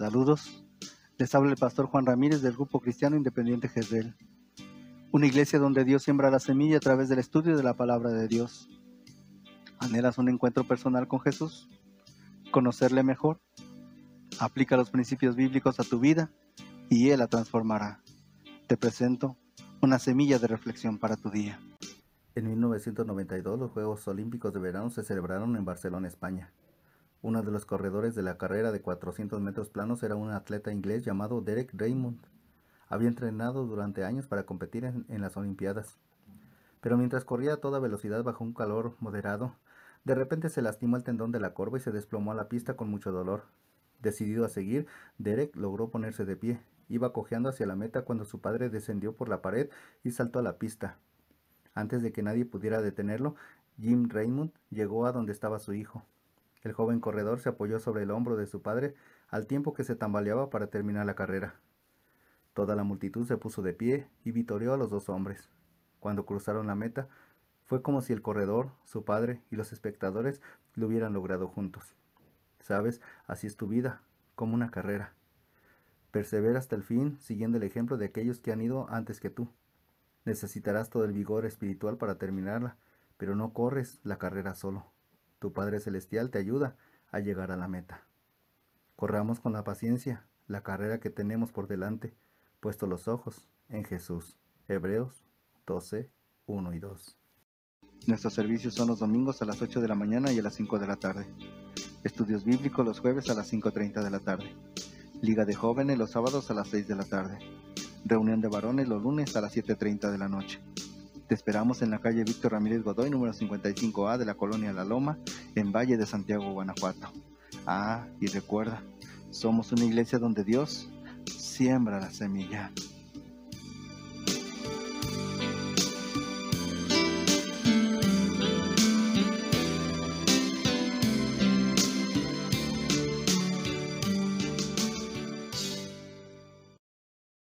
Saludos. Les habla el pastor Juan Ramírez del Grupo Cristiano Independiente Jezreel. Una iglesia donde Dios siembra la semilla a través del estudio de la palabra de Dios. ¿Anhelas un encuentro personal con Jesús? ¿Conocerle mejor? Aplica los principios bíblicos a tu vida y Él la transformará. Te presento una semilla de reflexión para tu día. En 1992 los Juegos Olímpicos de Verano se celebraron en Barcelona, España. Uno de los corredores de la carrera de 400 metros planos era un atleta inglés llamado Derek Raymond. Había entrenado durante años para competir en, las Olimpiadas. Pero mientras corría a toda velocidad bajo un calor moderado, de repente se lastimó el tendón de la corva y se desplomó a la pista con mucho dolor. Decidido a seguir, Derek logró ponerse de pie. Iba cojeando hacia la meta cuando su padre descendió por la pared y saltó a la pista. Antes de que nadie pudiera detenerlo, Jim Raymond llegó a donde estaba su hijo. El joven corredor se apoyó sobre el hombro de su padre al tiempo que se tambaleaba para terminar la carrera. Toda la multitud se puso de pie y vitoreó a los dos hombres. Cuando cruzaron la meta, fue como si el corredor, su padre y los espectadores lo hubieran logrado juntos. Sabes, así es tu vida, como una carrera. Persevera hasta el fin, siguiendo el ejemplo de aquellos que han ido antes que tú. Necesitarás todo el vigor espiritual para terminarla, pero no corres la carrera solo. Tu Padre Celestial te ayuda a llegar a la meta. Corramos con la paciencia la carrera que tenemos por delante, puesto los ojos en Jesús. Hebreos 12, 1 y 2. Nuestros servicios son los domingos a las 8 de la mañana y a las 5 de la tarde. Estudios bíblicos los jueves a las 5.30 de la tarde. Liga de jóvenes los sábados a las 6 de la tarde. Reunión de varones los lunes a las 7.30 de la noche. Te esperamos en la calle Víctor Ramírez Godoy, número 55A de la colonia La Loma, en Valle de Santiago, Guanajuato. Ah, y recuerda, somos una iglesia donde Dios siembra la semilla.